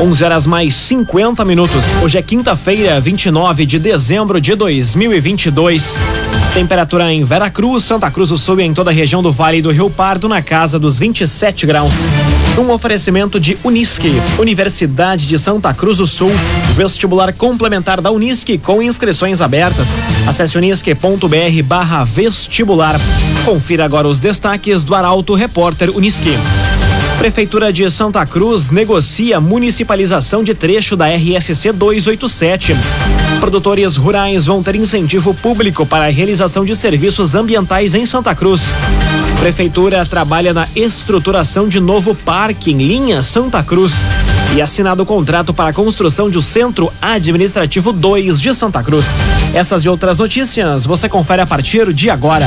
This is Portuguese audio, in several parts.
11 horas mais 50 minutos. Hoje é quinta-feira, 29 de dezembro de 2022. Temperatura em Veracruz, Santa Cruz do Sul e em toda a região do Vale do Rio Pardo na casa dos 27 graus. Um oferecimento de Unisque, Universidade de Santa Cruz do Sul, vestibular complementar da Unisque com inscrições abertas. Acesse unisque.br barra vestibular. Confira agora os destaques do Arauto Repórter Unisque. Prefeitura de Santa Cruz negocia municipalização de trecho da RSC 287. Produtores rurais vão ter incentivo público para a realização de serviços ambientais em Santa Cruz. Prefeitura trabalha na estruturação de novo parque em linha Santa Cruz. E assinado o contrato para a construção de um Centro Administrativo 2 de Santa Cruz. Essas e outras notícias você confere a partir de agora.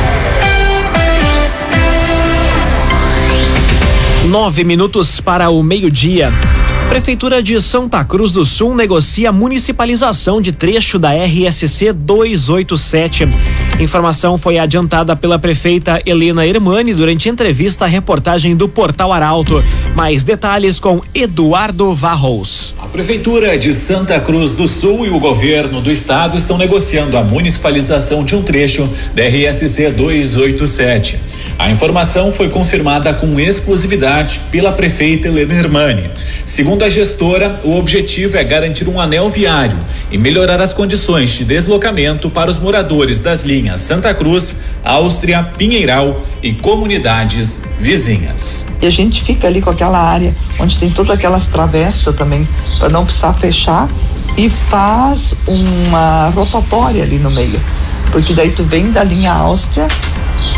Nove minutos para o meio-dia. Prefeitura de Santa Cruz do Sul negocia municipalização de trecho da RSC 287. Informação foi adiantada pela prefeita Helena Hermani durante entrevista à reportagem do Portal Arauto. Mais detalhes com Eduardo Varros. A Prefeitura de Santa Cruz do Sul e o governo do estado estão negociando a municipalização de um trecho da RSC 287. A informação foi confirmada com exclusividade pela prefeita Helena Hermani. Segundo a gestora, o objetivo é garantir um anel viário e melhorar as condições de deslocamento para os moradores das linhas Santa Cruz, Áustria, Pinheiral e comunidades vizinhas. E a gente fica ali com aquela área onde tem todas aquelas travessas também, para não precisar fechar, e faz uma rotatória ali no meio. Porque daí tu vem da linha Áustria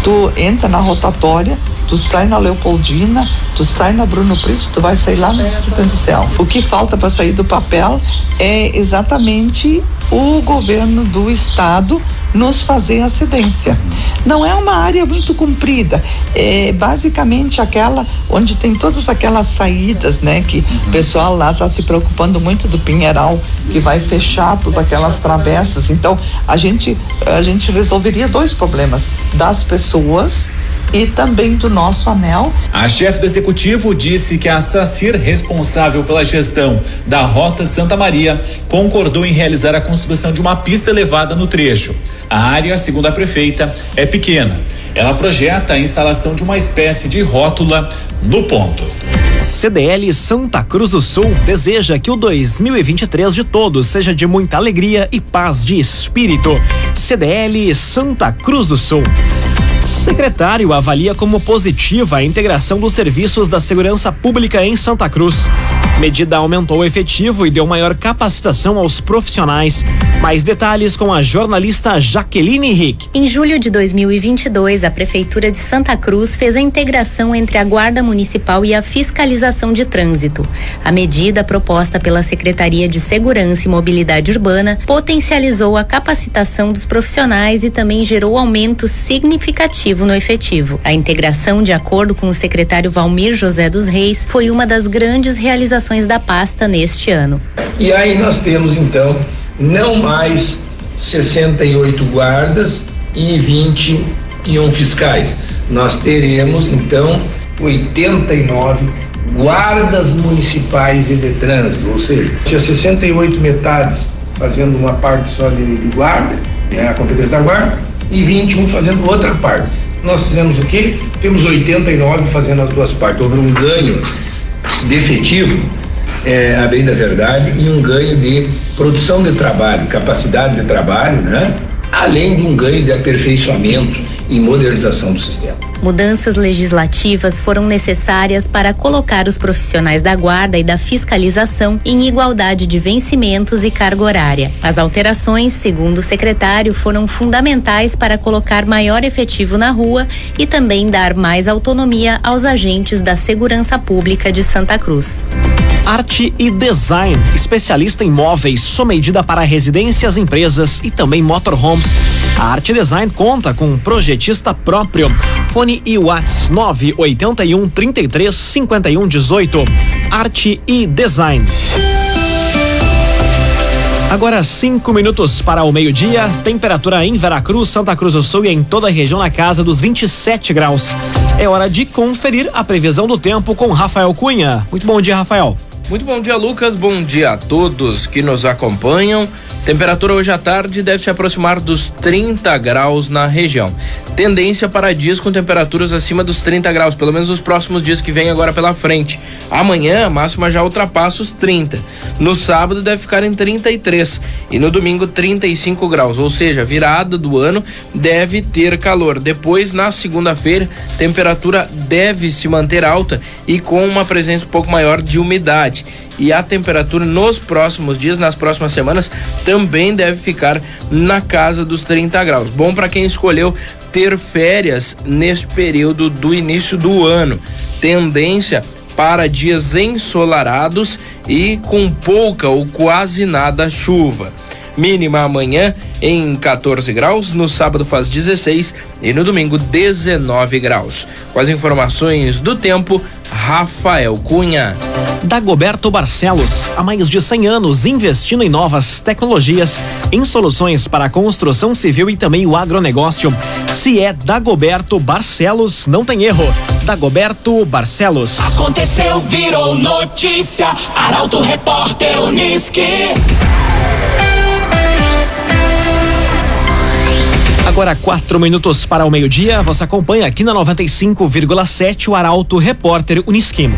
tu entra na rotatória, tu sai na Leopoldina, tu sai na Bruno Brito, tu vai sair lá no Distrito Industrial. O que falta para sair do papel é exatamente o governo do estado nos fazer a. Não é uma área muito comprida, é basicamente aquela onde tem todas aquelas saídas, né? Que o pessoal lá está se preocupando muito do Pinheiral, que vai fechar todas aquelas travessas. Então, a gente, a gente resolveria dois problemas: das pessoas e também do nosso anel. A chefe do executivo disse que a SACIR, responsável pela gestão da Rota de Santa Maria, concordou em realizar a construção de uma pista elevada no trecho. A área, segundo a prefeita, é pequena. Ela projeta a instalação de uma espécie de rótula no ponto. CDL Santa Cruz do Sul deseja que o 2023 de todos seja de muita alegria e paz de espírito. CDL Santa Cruz do Sul. Secretário avalia como positiva a integração dos serviços da segurança pública em Santa Cruz. Medida aumentou o efetivo e deu maior capacitação aos profissionais. Mais detalhes com a jornalista Jaqueline Henrique. Em julho de 2022, a Prefeitura de Santa Cruz fez a integração entre a Guarda Municipal e a fiscalização de trânsito. A medida proposta pela Secretaria de Segurança e Mobilidade Urbana potencializou a capacitação dos profissionais e também gerou aumento significativo no efetivo. A integração, de acordo com o secretário Valmir José dos Reis, foi uma das grandes realizações da pasta neste ano. E aí nós temos então não mais 68 guardas e 21 fiscais. Nós teremos então 89 guardas municipais e de trânsito, ou seja, tinha 68 metades fazendo uma parte só de, de guarda, é a competência da guarda, e 21 fazendo outra parte. Nós fizemos o quê? Temos 89 fazendo as duas partes. Houve um ganho de efetivo é, a bem da verdade, e um ganho de produção de trabalho, capacidade de trabalho, né? além de um ganho de aperfeiçoamento e modernização do sistema. Mudanças legislativas foram necessárias para colocar os profissionais da guarda e da fiscalização em igualdade de vencimentos e carga horária. As alterações, segundo o secretário, foram fundamentais para colocar maior efetivo na rua e também dar mais autonomia aos agentes da segurança pública de Santa Cruz. Arte e Design, especialista em móveis, medida para residências, empresas e também motorhomes. A Arte Design conta com um projetista próprio. Fone e Whats 981 33 51 18. Arte e Design. Agora cinco minutos para o meio-dia. Temperatura em Veracruz, Santa Cruz do Sul e em toda a região na casa dos 27 graus. É hora de conferir a previsão do tempo com Rafael Cunha. Muito bom dia, Rafael. Muito bom dia, Lucas. Bom dia a todos que nos acompanham. Temperatura hoje à tarde deve se aproximar dos 30 graus na região. Tendência para dias com temperaturas acima dos 30 graus, pelo menos nos próximos dias que vêm agora pela frente. Amanhã a máxima já ultrapassa os 30. No sábado deve ficar em 33 e no domingo 35 graus, ou seja, virada do ano deve ter calor. Depois na segunda-feira, temperatura deve se manter alta e com uma presença um pouco maior de umidade e a temperatura nos próximos dias, nas próximas semanas, também deve ficar na casa dos 30 graus. Bom para quem escolheu ter férias neste período do início do ano. Tendência para dias ensolarados e com pouca ou quase nada chuva. Mínima amanhã em 14 graus, no sábado faz 16 e no domingo 19 graus. Com as informações do tempo, Rafael Cunha. Dagoberto Barcelos, há mais de 100 anos investindo em novas tecnologias, em soluções para a construção civil e também o agronegócio. Se é Dagoberto Barcelos, não tem erro. Dagoberto Barcelos. Aconteceu, virou notícia. Arauto Repórter Uniski. Agora quatro minutos para o meio-dia. Você acompanha aqui na 95,7 o Arauto Repórter Unisquim.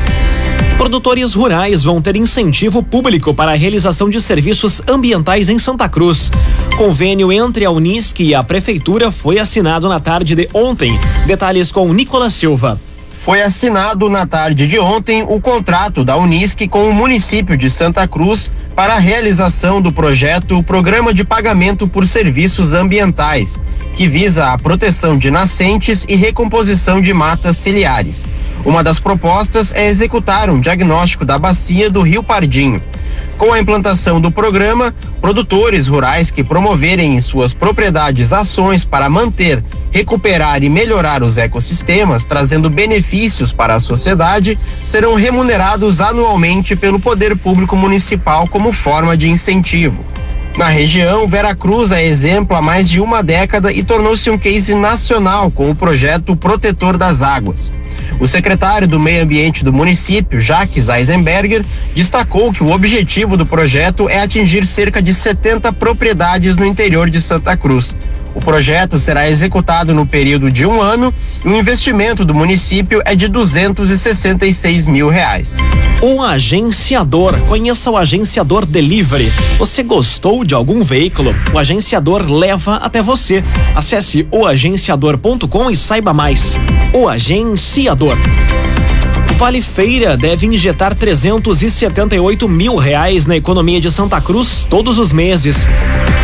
Produtores rurais vão ter incentivo público para a realização de serviços ambientais em Santa Cruz. Convênio entre a Unisc e a Prefeitura foi assinado na tarde de ontem. Detalhes com Nicolas Silva. Foi assinado na tarde de ontem o contrato da Unisc com o município de Santa Cruz para a realização do projeto Programa de Pagamento por Serviços Ambientais, que visa a proteção de nascentes e recomposição de matas ciliares. Uma das propostas é executar um diagnóstico da bacia do Rio Pardinho. Com a implantação do programa, produtores rurais que promoverem em suas propriedades ações para manter, recuperar e melhorar os ecossistemas, trazendo benefícios para a sociedade, serão remunerados anualmente pelo poder público municipal como forma de incentivo. Na região, Veracruz é exemplo há mais de uma década e tornou-se um case nacional com o projeto Protetor das Águas. O secretário do Meio Ambiente do município, Jacques Eisenberger, destacou que o objetivo do projeto é atingir cerca de 70 propriedades no interior de Santa Cruz. O projeto será executado no período de um ano e o investimento do município é de 266 mil reais. O agenciador. Conheça o agenciador Delivery. Você gostou de algum veículo? O agenciador leva até você. Acesse oagenciador.com e saiba mais. O agenciador. Vale Feira deve injetar 378 mil reais na economia de Santa Cruz todos os meses.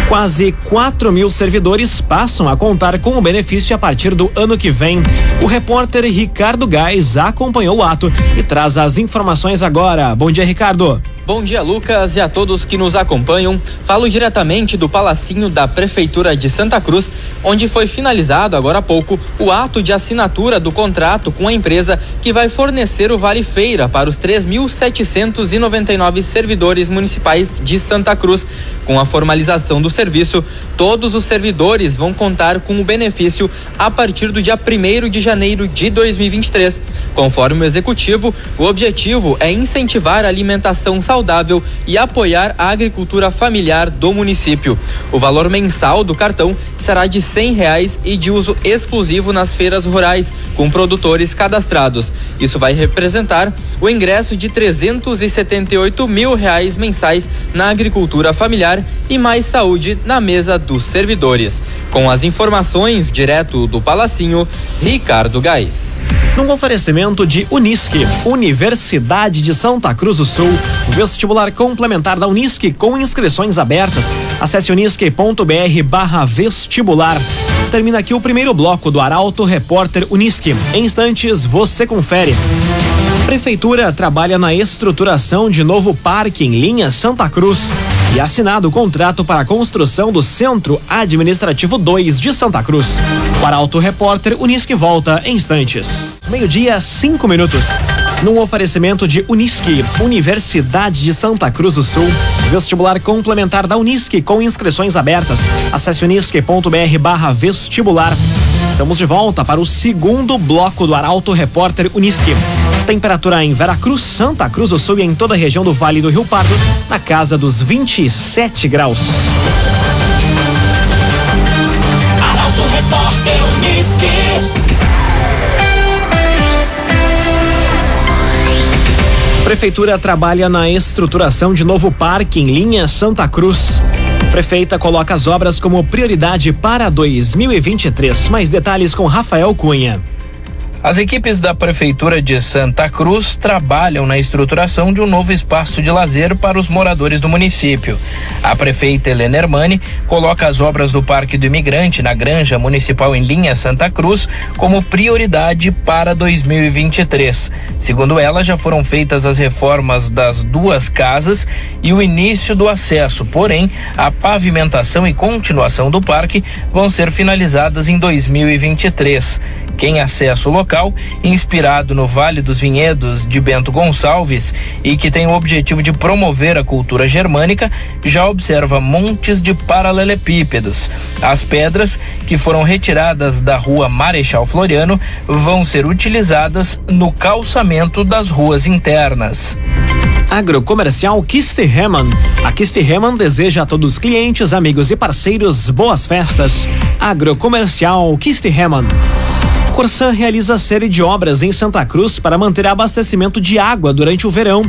Quase 4 mil servidores passam a contar com o benefício a partir do ano que vem. O repórter Ricardo Gás acompanhou o ato e traz as informações agora. Bom dia, Ricardo. Bom dia, Lucas, e a todos que nos acompanham. Falo diretamente do Palacinho da Prefeitura de Santa Cruz, onde foi finalizado agora há pouco o ato de assinatura do contrato com a empresa que vai fornecer o Vale Feira para os 3.799 servidores municipais de Santa Cruz. Com a formalização do serviço, todos os servidores vão contar com o benefício a partir do dia 1 de janeiro de 2023. Conforme o executivo, o objetivo é incentivar a alimentação saudável e apoiar a agricultura familiar do município. O valor mensal do cartão será de cem reais e de uso exclusivo nas feiras rurais com produtores cadastrados. Isso vai representar o ingresso de 378 mil reais mensais na agricultura familiar e mais saúde na mesa dos servidores. Com as informações direto do Palacinho, Ricardo Gás. Num oferecimento de Unisque, Universidade de Santa Cruz do Sul, vestibular complementar da Unisque com inscrições abertas. Acesse unisque.br barra vestibular. Termina aqui o primeiro bloco do Arauto Repórter Unisque. Em instantes, você confere. Prefeitura trabalha na estruturação de novo parque em linha Santa Cruz e assinado o contrato para a construção do Centro Administrativo 2 de Santa Cruz. O Arauto Repórter Unisque volta em instantes. Meio-dia, cinco minutos. Num oferecimento de Unisque, Universidade de Santa Cruz do Sul, vestibular complementar da Unisque com inscrições abertas. Acesse unisque.br barra vestibular. Estamos de volta para o segundo bloco do Arauto Repórter Unisque. Temperatura em Veracruz, Santa Cruz do Sul e em toda a região do Vale do Rio Pardo, na casa dos 27 graus. Prefeitura trabalha na estruturação de novo parque em linha Santa Cruz. Prefeita coloca as obras como prioridade para 2023. Mais detalhes com Rafael Cunha. As equipes da Prefeitura de Santa Cruz trabalham na estruturação de um novo espaço de lazer para os moradores do município. A prefeita Helena Hermani coloca as obras do Parque do Imigrante na Granja Municipal em Linha Santa Cruz como prioridade para 2023. Segundo ela, já foram feitas as reformas das duas casas e o início do acesso, porém, a pavimentação e continuação do parque vão ser finalizadas em 2023. Quem acessa o local, inspirado no Vale dos Vinhedos de Bento Gonçalves e que tem o objetivo de promover a cultura germânica, já observa montes de paralelepípedos. As pedras, que foram retiradas da rua Marechal Floriano, vão ser utilizadas no calçamento das ruas internas. Agrocomercial Kistihemann. A Kistihemann deseja a todos os clientes, amigos e parceiros boas festas. Agrocomercial Kistihemann. Corsan realiza série de obras em Santa Cruz para manter abastecimento de água durante o verão.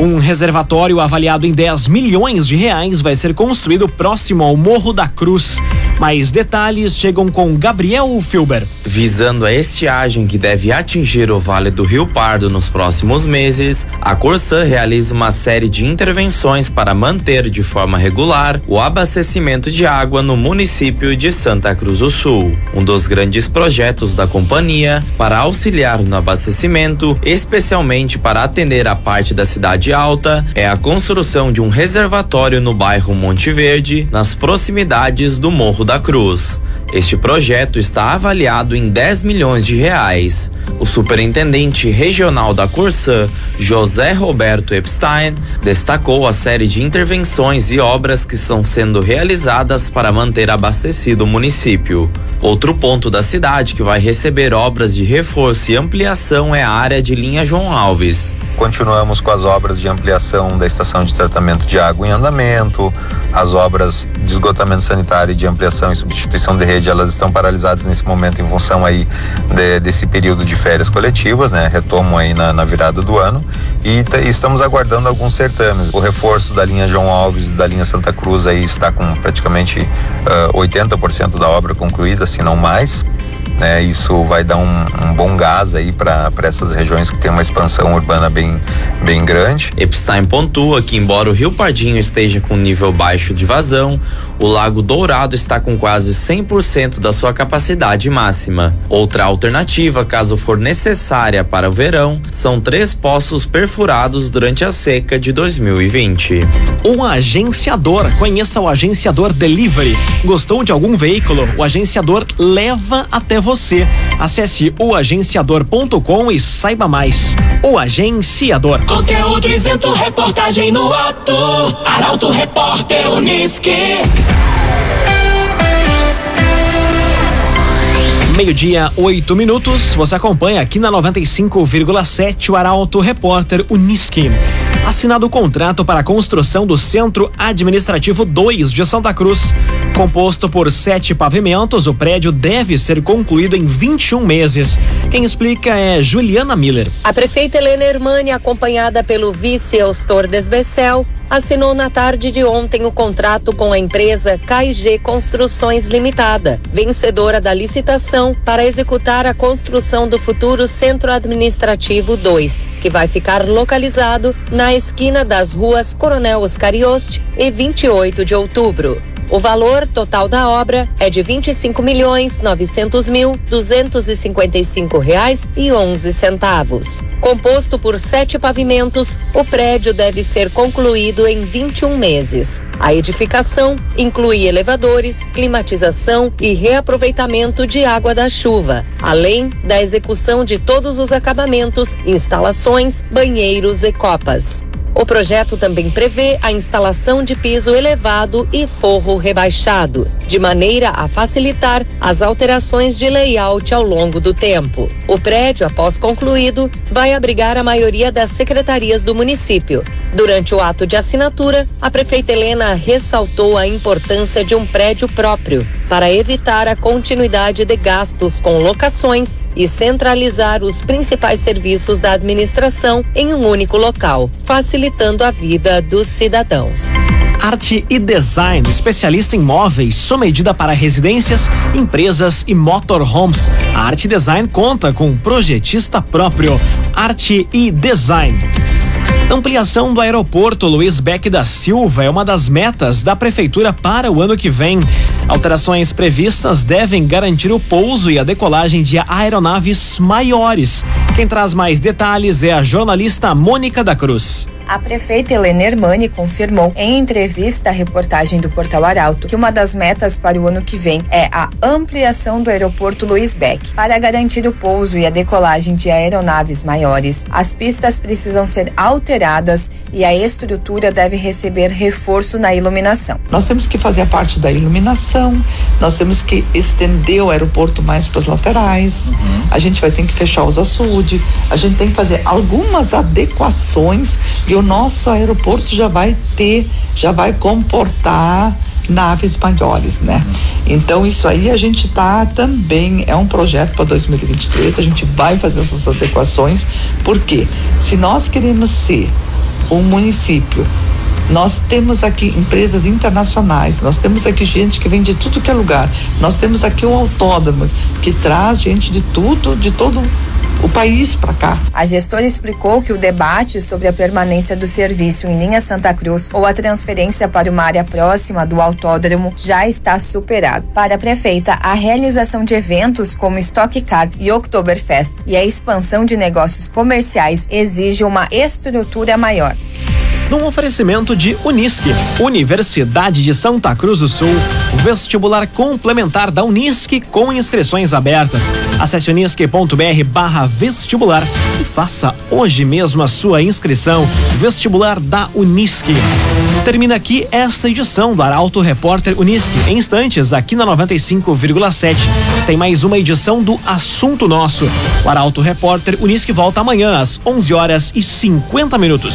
Um reservatório avaliado em 10 milhões de reais vai ser construído próximo ao Morro da Cruz. Mais detalhes chegam com Gabriel Filber. Visando a estiagem que deve atingir o Vale do Rio Pardo nos próximos meses, a Corsan realiza uma série de intervenções para manter de forma regular o abastecimento de água no município de Santa Cruz do Sul. Um dos grandes projetos da companhia para auxiliar no abastecimento, especialmente para atender a parte da cidade alta, é a construção de um reservatório no bairro Monte Verde, nas proximidades do Morro da Cruz. Este projeto está avaliado em 10 milhões de reais. O superintendente regional da Corsã, José Roberto Epstein, destacou a série de intervenções e obras que estão sendo realizadas para manter abastecido o município. Outro ponto da cidade que vai receber obras de reforço e ampliação é a área de linha João Alves. Continuamos com as obras de ampliação da estação de tratamento de água em andamento, as obras de esgotamento sanitário e de ampliação e substituição de rede, elas estão paralisadas nesse momento em função aí de, desse período de férias coletivas, né? Retomam aí na, na virada do ano e, estamos aguardando alguns certames. O reforço da linha João Alves e da linha Santa Cruz aí está com praticamente uh, 80% da obra concluída, se não mais. Né, isso vai dar um, um bom gás aí para essas regiões que tem uma expansão urbana bem, bem grande. Epstein pontua que, embora o Rio Pardinho esteja com nível baixo de vazão, o Lago Dourado está com quase 100% da sua capacidade máxima. Outra alternativa, caso for necessária para o verão, são três poços perfurados durante a seca de 2020. Um agenciador. Conheça o agenciador Delivery. Gostou de algum veículo? O agenciador leva até você. Acesse oagenciador.com e saiba mais. O Agenciador. Conteúdo isento, reportagem no ato. Arauto Repórter Unisque. Meio-dia, oito minutos. Você acompanha aqui na 95,7 o Arauto Repórter Unisque. assinado o contrato para a construção do Centro Administrativo 2 de Santa Cruz. Composto por sete pavimentos, o prédio deve ser concluído em 21 meses. Quem explica é Juliana Miller. A prefeita Helena Hermani, acompanhada pelo vice Eustor Desbecel, assinou na tarde de ontem o contrato com a empresa KG Construções Limitada, vencedora da licitação para executar a construção do futuro Centro Administrativo 2, que vai ficar localizado na esquina das ruas Coronel Oscar Yost e 28 de outubro. O valor total da obra é de 25 milhões 900 mil 255 reais e 11 centavos. Composto por sete pavimentos, o prédio deve ser concluído em 21 meses. A edificação inclui elevadores, climatização e reaproveitamento de água da chuva, além da execução de todos os acabamentos, instalações, banheiros e copas. O projeto também prevê a instalação de piso elevado e forro rebaixado, de maneira a facilitar as alterações de layout ao longo do tempo. O prédio, após concluído, vai abrigar a maioria das secretarias do município. Durante o ato de assinatura, a prefeita Helena ressaltou a importância de um prédio próprio para evitar a continuidade de gastos com locações e centralizar os principais serviços da administração em um único local, facilitando a vida dos cidadãos. Arte e Design, especialista em móveis, sob medida para residências, empresas e motorhomes. A Arte Design conta com um projetista próprio. Arte e Design. Ampliação do aeroporto Luiz Beck da Silva é uma das metas da prefeitura para o ano que vem. Alterações previstas devem garantir o pouso e a decolagem de aeronaves maiores. Quem traz mais detalhes é a jornalista Mônica da Cruz. A prefeita Helena Hermani confirmou em entrevista à reportagem do Portal Arauto que uma das metas para o ano que vem é a ampliação do aeroporto Luiz Beck. Para garantir o pouso e a decolagem de aeronaves maiores, as pistas precisam ser alteradas e a estrutura deve receber reforço na iluminação. Nós temos que fazer a parte da iluminação, nós temos que estender o aeroporto mais para as laterais, uhum. a gente vai ter que fechar os açudes, a gente tem que fazer algumas adequações e o nosso aeroporto já vai ter, já vai comportar naves maiores, né? Então isso aí a gente tá também é um projeto para 2023, a gente vai fazer essas adequações, porque se nós queremos ser um município nós temos aqui empresas internacionais, nós temos aqui gente que vem de tudo que é lugar, nós temos aqui um autódromo que traz gente de tudo, de todo o país para cá. A gestora explicou que o debate sobre a permanência do serviço em linha Santa Cruz ou a transferência para uma área próxima do autódromo já está superado. Para a prefeita, a realização de eventos como Stock Car e Oktoberfest e a expansão de negócios comerciais exige uma estrutura maior num oferecimento de Unisque, Universidade de Santa Cruz do Sul, vestibular complementar da Unisque com inscrições abertas. Acesse unisque.br barra vestibular e faça hoje mesmo a sua inscrição. Vestibular da Unisque. Termina aqui esta edição do Arauto Repórter Unisque. Em instantes, aqui na 95,7, tem mais uma edição do Assunto Nosso. O Arauto Repórter Unisque volta amanhã às 11 horas e 50 minutos.